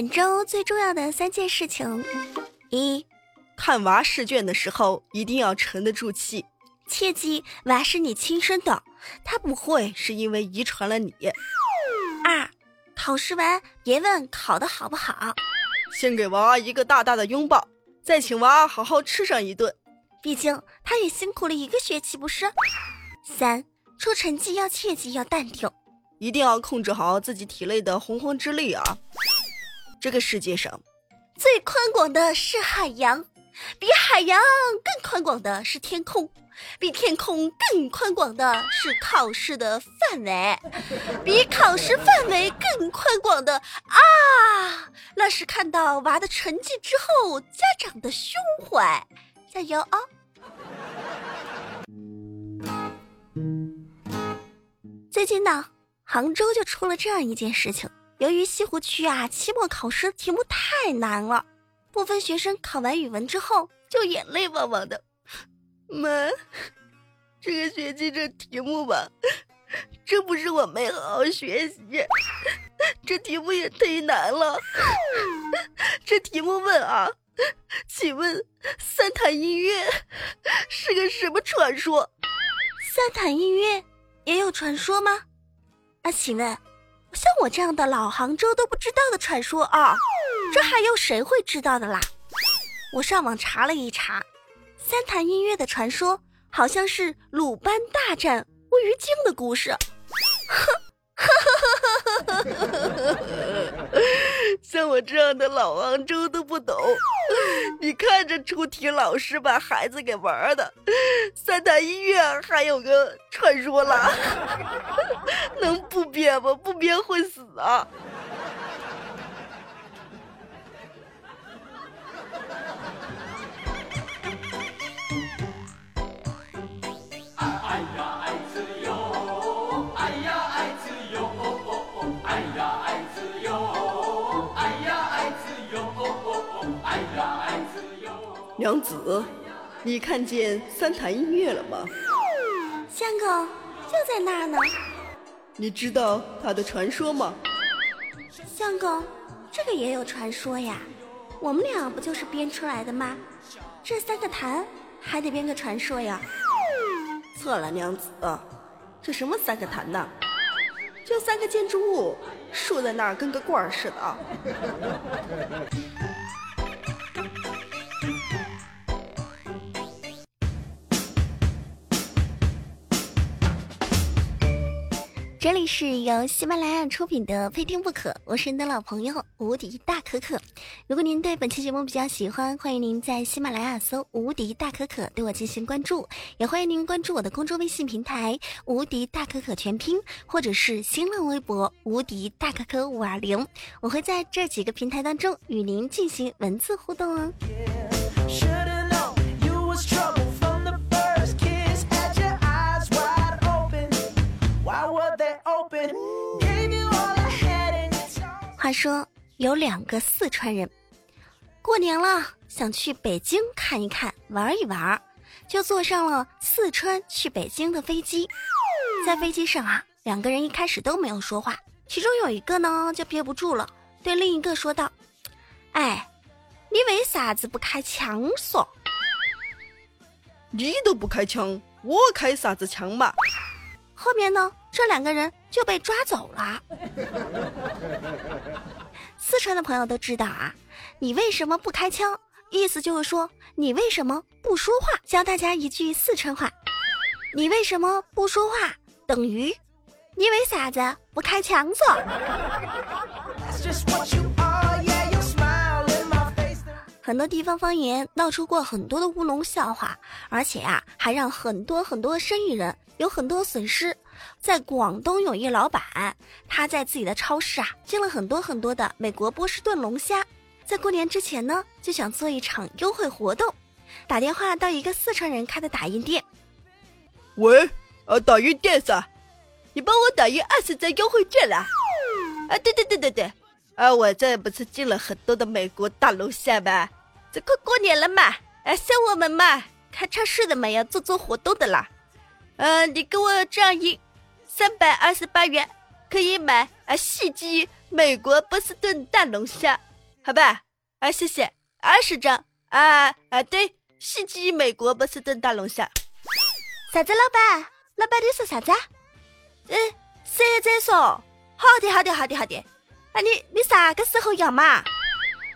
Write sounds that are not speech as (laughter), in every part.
本周最重要的三件事情：一，看娃试卷的时候一定要沉得住气，切记娃是你亲生的，他不会是因为遗传了你。二，考试完别问考得好不好，先给娃一个大大的拥抱，再请娃好好吃上一顿，毕竟他也辛苦了一个学期，不是？三，出成绩要切记要淡定。一定要控制好自己体内的洪荒之力啊！这个世界上，最宽广的是海洋，比海洋更宽广的是天空，比天空更宽广的是考试的范围，比考试范围更宽广的啊，那是看到娃的成绩之后家长的胸怀。加油啊！最近呢？杭州就出了这样一件事情，由于西湖区啊期末考试题目太难了，部分学生考完语文之后就眼泪汪汪的。妈，这个学期这题目吧，这不是我没好好学习，这题目也忒难了。这题目问啊，请问三潭印月是个什么传说？三潭印月也有传说吗？啊，请问，像我这样的老杭州都不知道的传说啊，这还有谁会知道的啦？我上网查了一查，三潭印月的传说好像是鲁班大战乌鱼精的故事。像我这样的老杭州都不懂，你看这出题老师把孩子给玩的，三潭医院还有个传说啦，(laughs) 能不编吗？不编会死啊！娘子，你看见三潭印月了吗？相公就在那儿呢。你知道他的传说吗？相公，这个也有传说呀。我们俩不就是编出来的吗？这三个潭还得编个传说呀。错了，娘子，这什么三个潭呢？就三个建筑物竖在那儿，跟个罐儿似的啊。这里是由喜马拉雅出品的《非听不可》，我是你的老朋友无敌大可可。如果您对本期节目比较喜欢，欢迎您在喜马拉雅搜“无敌大可可”对我进行关注，也欢迎您关注我的公众微信平台“无敌大可可全拼”或者是新浪微博“无敌大可可五二零”，我会在这几个平台当中与您进行文字互动哦。话说有两个四川人，过年了想去北京看一看、玩一玩，就坐上了四川去北京的飞机。在飞机上啊，两个人一开始都没有说话，其中有一个呢就憋不住了，对另一个说道：“哎，你为啥子不开枪嗦？你都不开枪，我开啥子枪嘛？”后面呢，这两个人就被抓走了。四川的朋友都知道啊，你为什么不开枪？意思就是说你为什么不说话？教大家一句四川话：你为什么不说话？等于你为啥子不开枪子？(laughs) 很多地方方言闹出过很多的乌龙笑话，而且啊，还让很多很多生意人有很多损失。在广东有一老板，他在自己的超市啊进了很多很多的美国波士顿龙虾，在过年之前呢，就想做一场优惠活动，打电话到一个四川人开的打印店。喂，呃，打印店噻，你帮我打印二十张优惠券啦！啊，对对对对对，啊，我这不是进了很多的美国大龙虾吗？这快过年了嘛，哎，像我们嘛，开超市的嘛要做做活动的啦。嗯，你给我这样印，三百二十八元可以买啊，细鸡美国波士顿大龙虾，好吧？啊，谢谢。二十张。啊啊，对，袭击美国波士顿大龙虾。啥子，老板？老板，你说啥子？嗯，谁在说。好的，好的，好的，好的。啊，你你啥个时候要嘛？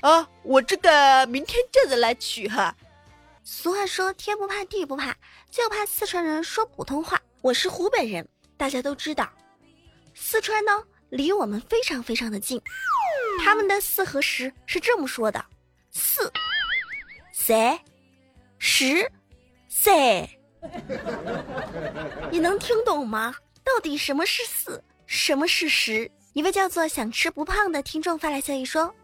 啊，我这个明天就着来取哈。俗话说，天不怕地不怕，就怕四川人说普通话。我是湖北人，大家都知道，四川呢离我们非常非常的近。他们的四和十是这么说的：四、三、十、三。你能听懂吗？到底什么是四，什么是十？一位叫做想吃不胖的听众发来消息说：“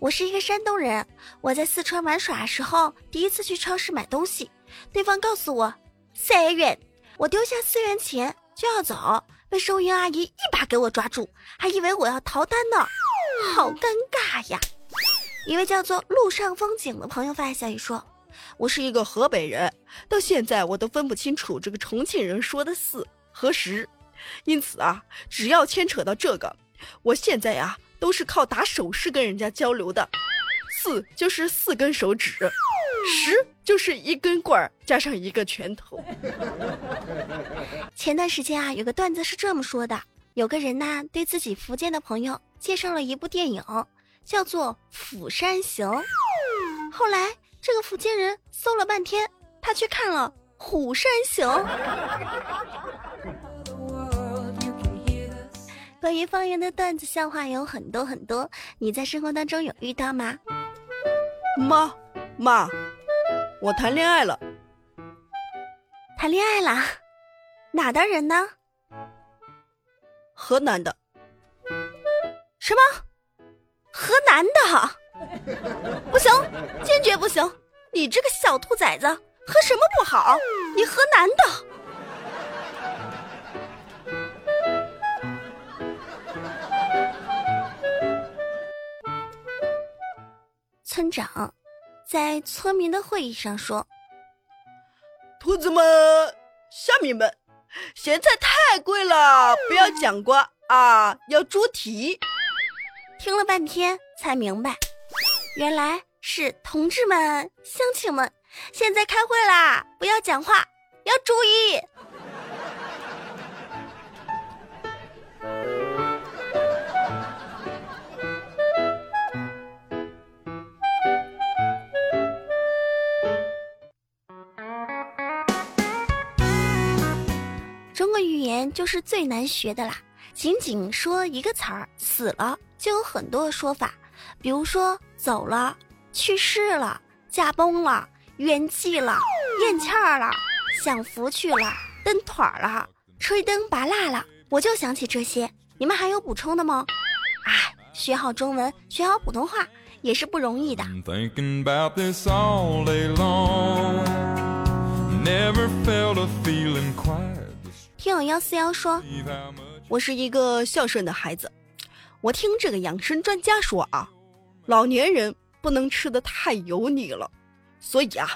我是一个山东人，我在四川玩耍时候，第一次去超市买东西，对方告诉我三元，我丢下四元钱就要走，被收银阿姨一把给我抓住，还以为我要逃单呢，好尴尬呀！”一位叫做路上风景的朋友发来消息说。我是一个河北人，到现在我都分不清楚这个重庆人说的四和十，因此啊，只要牵扯到这个，我现在呀都是靠打手势跟人家交流的。四就是四根手指，十就是一根棍儿加上一个拳头。(laughs) 前段时间啊，有个段子是这么说的：有个人呢，对自己福建的朋友介绍了一部电影，叫做《釜山行》，后来。这个福建人搜了半天，他去看了《虎山行》。关于方言的段子笑话有很多很多，你在生活当中有遇到吗？妈妈，我谈恋爱了。谈恋爱了？哪的人呢？河南的。什么？河南的？不行，坚决不行！你这个小兔崽子，喝什么不好？你河南的。村长在村民的会议上说：“兔子们、虾米们，咸菜太贵了，不要讲瓜啊，要猪蹄。”听了半天才明白。原来是同志们、乡亲们，现在开会啦！不要讲话，要注意。就是最难学的啦，仅仅说一个词儿“死了”，就有很多说法。比如说走了、去世了、驾崩了、圆寂了、咽气儿了、享福去了、蹬腿儿了、吹灯拔蜡了，我就想起这些。你们还有补充的吗？哎，学好中文、学好普通话也是不容易的。听友幺四幺说：“我是一个孝顺的孩子。”我听这个养生专家说啊，老年人不能吃的太油腻了，所以啊，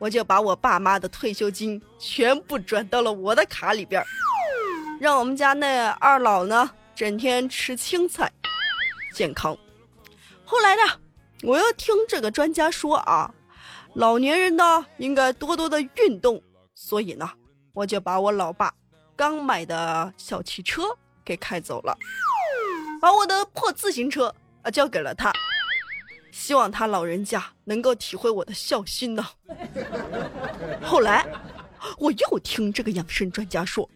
我就把我爸妈的退休金全部转到了我的卡里边让我们家那二老呢整天吃青菜，健康。后来呢，我又听这个专家说啊，老年人呢应该多多的运动，所以呢，我就把我老爸刚买的小汽车给开走了。把我的破自行车啊交给了他，希望他老人家能够体会我的孝心呢。后来，我又听这个养生专家说，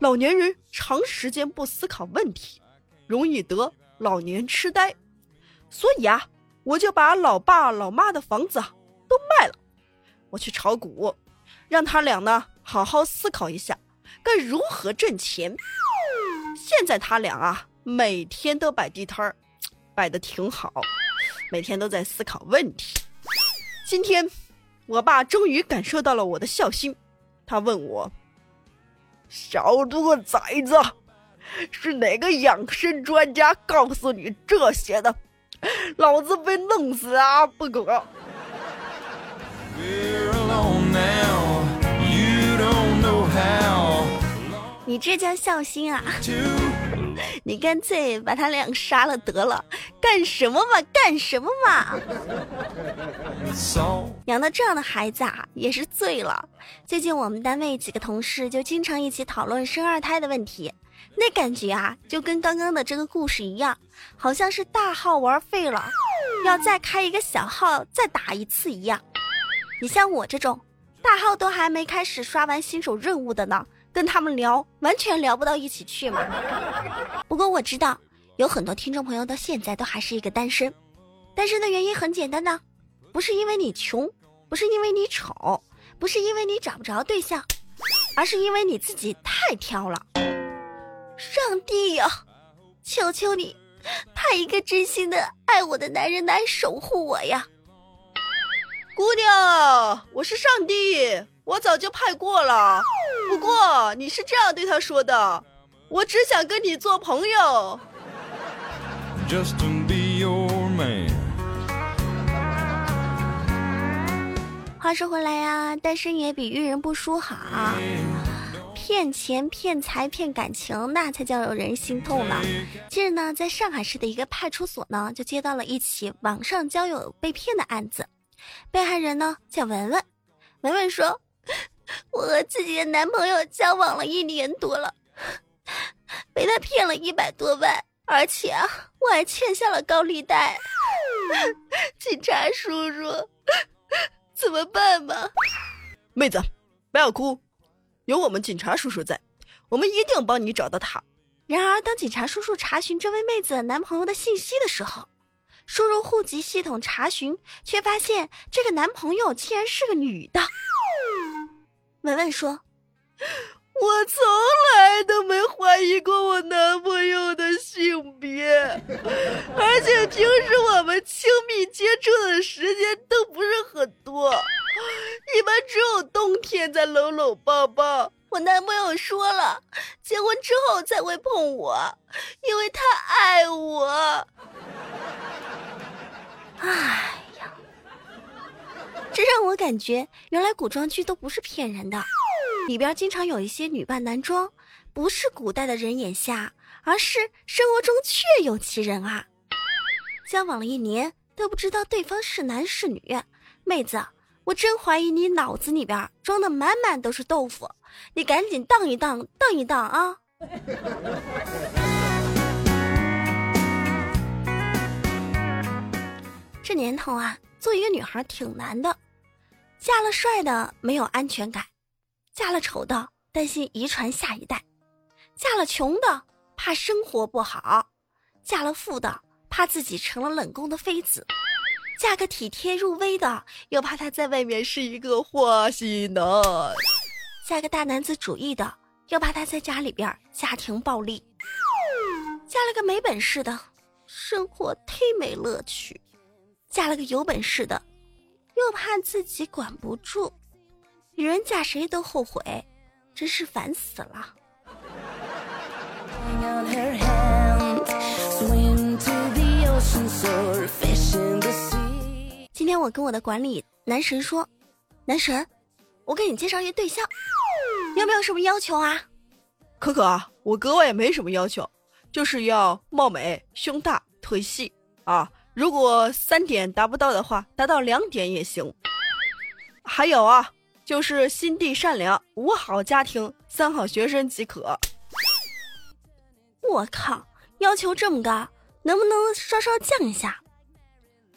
老年人长时间不思考问题，容易得老年痴呆，所以啊，我就把老爸老妈的房子啊都卖了，我去炒股，让他俩呢好好思考一下该如何挣钱。现在他俩啊。每天都摆地摊儿，摆的挺好，每天都在思考问题。今天，我爸终于感受到了我的孝心，他问我：“小兔崽子，是哪个养生专家告诉你这些的？老子被弄死啊不可！”你这叫孝心啊！(laughs) 你干脆把他俩杀了得了，干什么嘛？干什么嘛？养到这样的孩子啊，也是醉了。最近我们单位几个同事就经常一起讨论生二胎的问题，那感觉啊，就跟刚刚的这个故事一样，好像是大号玩废了，要再开一个小号再打一次一样。你像我这种大号都还没开始刷完新手任务的呢。跟他们聊，完全聊不到一起去嘛。不过我知道，有很多听众朋友到现在都还是一个单身。单身的原因很简单呢，不是因为你穷，不是因为你丑，不是因为你找不着对象，而是因为你自己太挑了。上帝呀，求求你，派一个真心的爱我的男人来守护我呀！姑娘，我是上帝，我早就派过了。不过你是这样对他说的，我只想跟你做朋友。话说回来呀，单身也比遇人不淑好。骗钱、骗财、骗感情，那才叫有人心痛呢。近日呢，在上海市的一个派出所呢，就接到了一起网上交友被骗的案子。被害人呢叫文文，文文说。我和自己的男朋友交往了一年多了，被他骗了一百多万，而且啊，我还欠下了高利贷。(laughs) 警察叔叔，怎么办嘛？妹子，不要哭，有我们警察叔叔在，我们一定帮你找到他。然而，当警察叔叔查询这位妹子男朋友的信息的时候，输入户籍系统查询，却发现这个男朋友竟然是个女的。文文说：“我从来都没怀疑过我男朋友的性别，而且平时我们亲密接触的时间都不是很多，一般只有冬天在搂搂抱抱。我男朋友说了，结婚之后才会碰我，因为他爱我。”哎。这让我感觉，原来古装剧都不是骗人的，里边经常有一些女扮男装，不是古代的人眼瞎，而是生活中确有其人啊！交往了一年都不知道对方是男是女，妹子，我真怀疑你脑子里边装的满满都是豆腐，你赶紧荡一荡，荡一荡啊！(laughs) 这年头啊，做一个女孩挺难的。嫁了帅的没有安全感，嫁了丑的担心遗传下一代，嫁了穷的怕生活不好，嫁了富的怕自己成了冷宫的妃子，嫁个体贴入微的又怕他在外面是一个花心男，嫁个大男子主义的又怕他在家里边家庭暴力，嫁了个没本事的，生活忒没乐趣，嫁了个有本事的。又怕自己管不住，女人嫁谁都后悔，真是烦死了。今天我跟我的管理男神说：“男神，我给你介绍一个对象，有没有什么要求啊？”可可啊，我格外也没什么要求，就是要貌美、胸大、腿细啊。如果三点达不到的话，达到两点也行。还有啊，就是心地善良，五好家庭，三好学生即可。我靠，要求这么高，能不能稍稍降一下？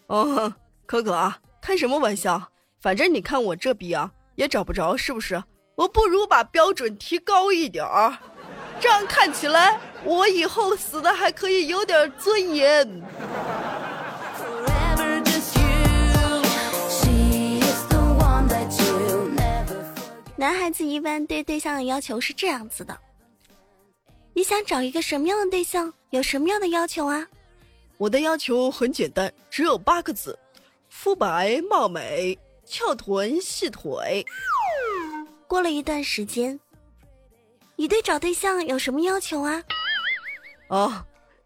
哦，可可啊，开什么玩笑？反正你看我这逼啊，也找不着，是不是？我不如把标准提高一点儿，这样看起来我以后死的还可以有点尊严。男孩子一般对对象的要求是这样子的：你想找一个什么样的对象？有什么样的要求啊？我的要求很简单，只有八个字：肤白貌美，翘臀细腿。过了一段时间，你对找对象有什么要求啊？哦，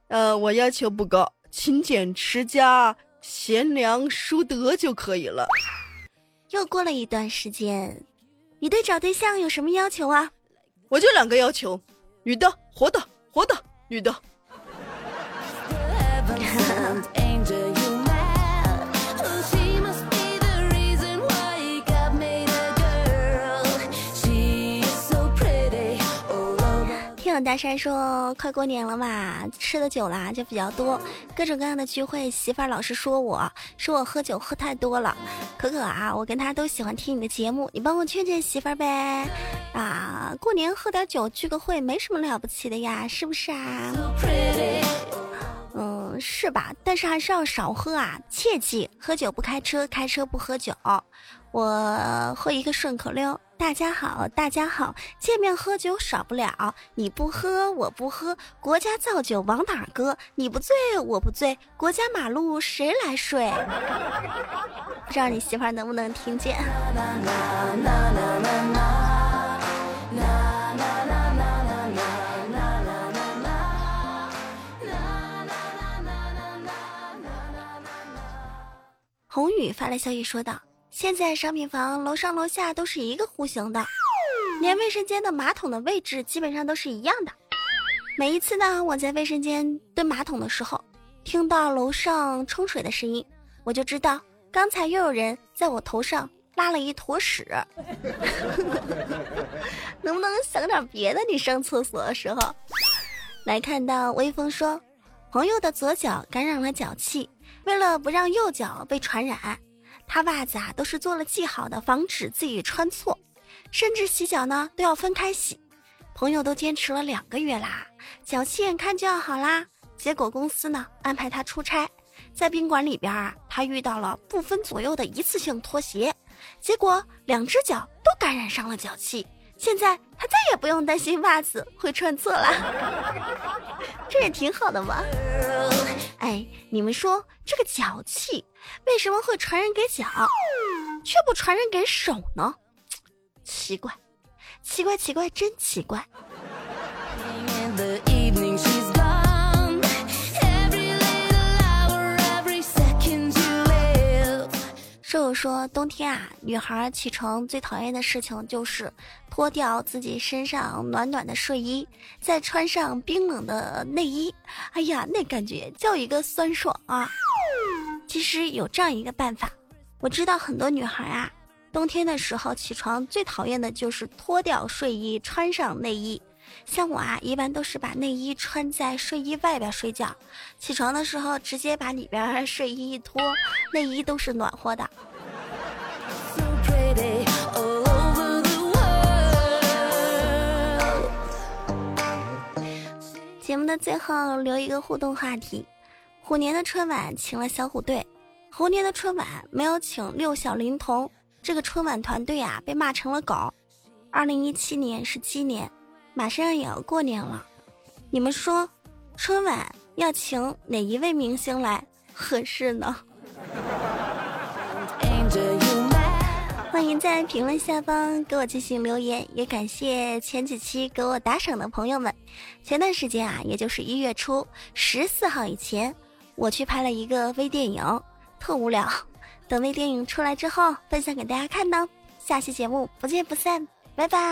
呃，我要求不高，勤俭持家、贤良淑德就可以了。又过了一段时间。你对找对象有什么要求啊？我就两个要求，女的活的，活的女的。大山说：“快过年了嘛，吃的酒啦就比较多，各种各样的聚会，媳妇儿老是说我说我喝酒喝太多了。可可啊，我跟他都喜欢听你的节目，你帮我劝劝媳妇儿呗。啊，过年喝点酒聚个会没什么了不起的呀，是不是啊？嗯，是吧？但是还是要少喝啊，切记喝酒不开车，开车不喝酒。我喝一个顺口溜。”大家好，大家好，见面喝酒少不了。你不喝，我不喝，国家造酒往哪搁？你不醉，我不醉，国家马路谁来睡？(laughs) 不知道你媳妇能不能听见？红宇发来消息说道。现在商品房楼上楼下都是一个户型的，连卫生间的马桶的位置基本上都是一样的。每一次呢，我在卫生间蹲马桶的时候，听到楼上冲水的声音，我就知道刚才又有人在我头上拉了一坨屎。(laughs) 能不能想点别的？你上厕所的时候，来看到微风说，朋友的左脚感染了脚气，为了不让右脚被传染。他袜子啊都是做了记号的，防止自己穿错，甚至洗脚呢都要分开洗。朋友都坚持了两个月啦，脚气眼看就要好啦。结果公司呢安排他出差，在宾馆里边啊，他遇到了不分左右的一次性拖鞋，结果两只脚都感染上了脚气。现在他再也不用担心袜子会穿错了，(laughs) 这也挺好的嘛。哎，你们说这个脚气为什么会传染给脚，却不传染给手呢？奇怪，奇怪，奇怪，真奇怪。舍友说，冬天啊，女孩起床最讨厌的事情就是脱掉自己身上暖暖的睡衣，再穿上冰冷的内衣。哎呀，那感觉叫一个酸爽啊！其实有这样一个办法，我知道很多女孩啊，冬天的时候起床最讨厌的就是脱掉睡衣，穿上内衣。像我啊，一般都是把内衣穿在睡衣外边睡觉，起床的时候直接把里边 (laughs) 睡衣一脱，内衣都是暖和的。节目的最后留一个互动话题：虎年的春晚请了小虎队，猴年的春晚没有请六小龄童，这个春晚团队啊被骂成了狗。二零一七年是鸡年。马上也要过年了，你们说，春晚要请哪一位明星来合适呢？欢迎在评论下方给我进行留言，也感谢前几期给我打赏的朋友们。前段时间啊，也就是一月初十四号以前，我去拍了一个微电影，特无聊。等微电影出来之后，分享给大家看呢。下期节目不见不散。拜拜。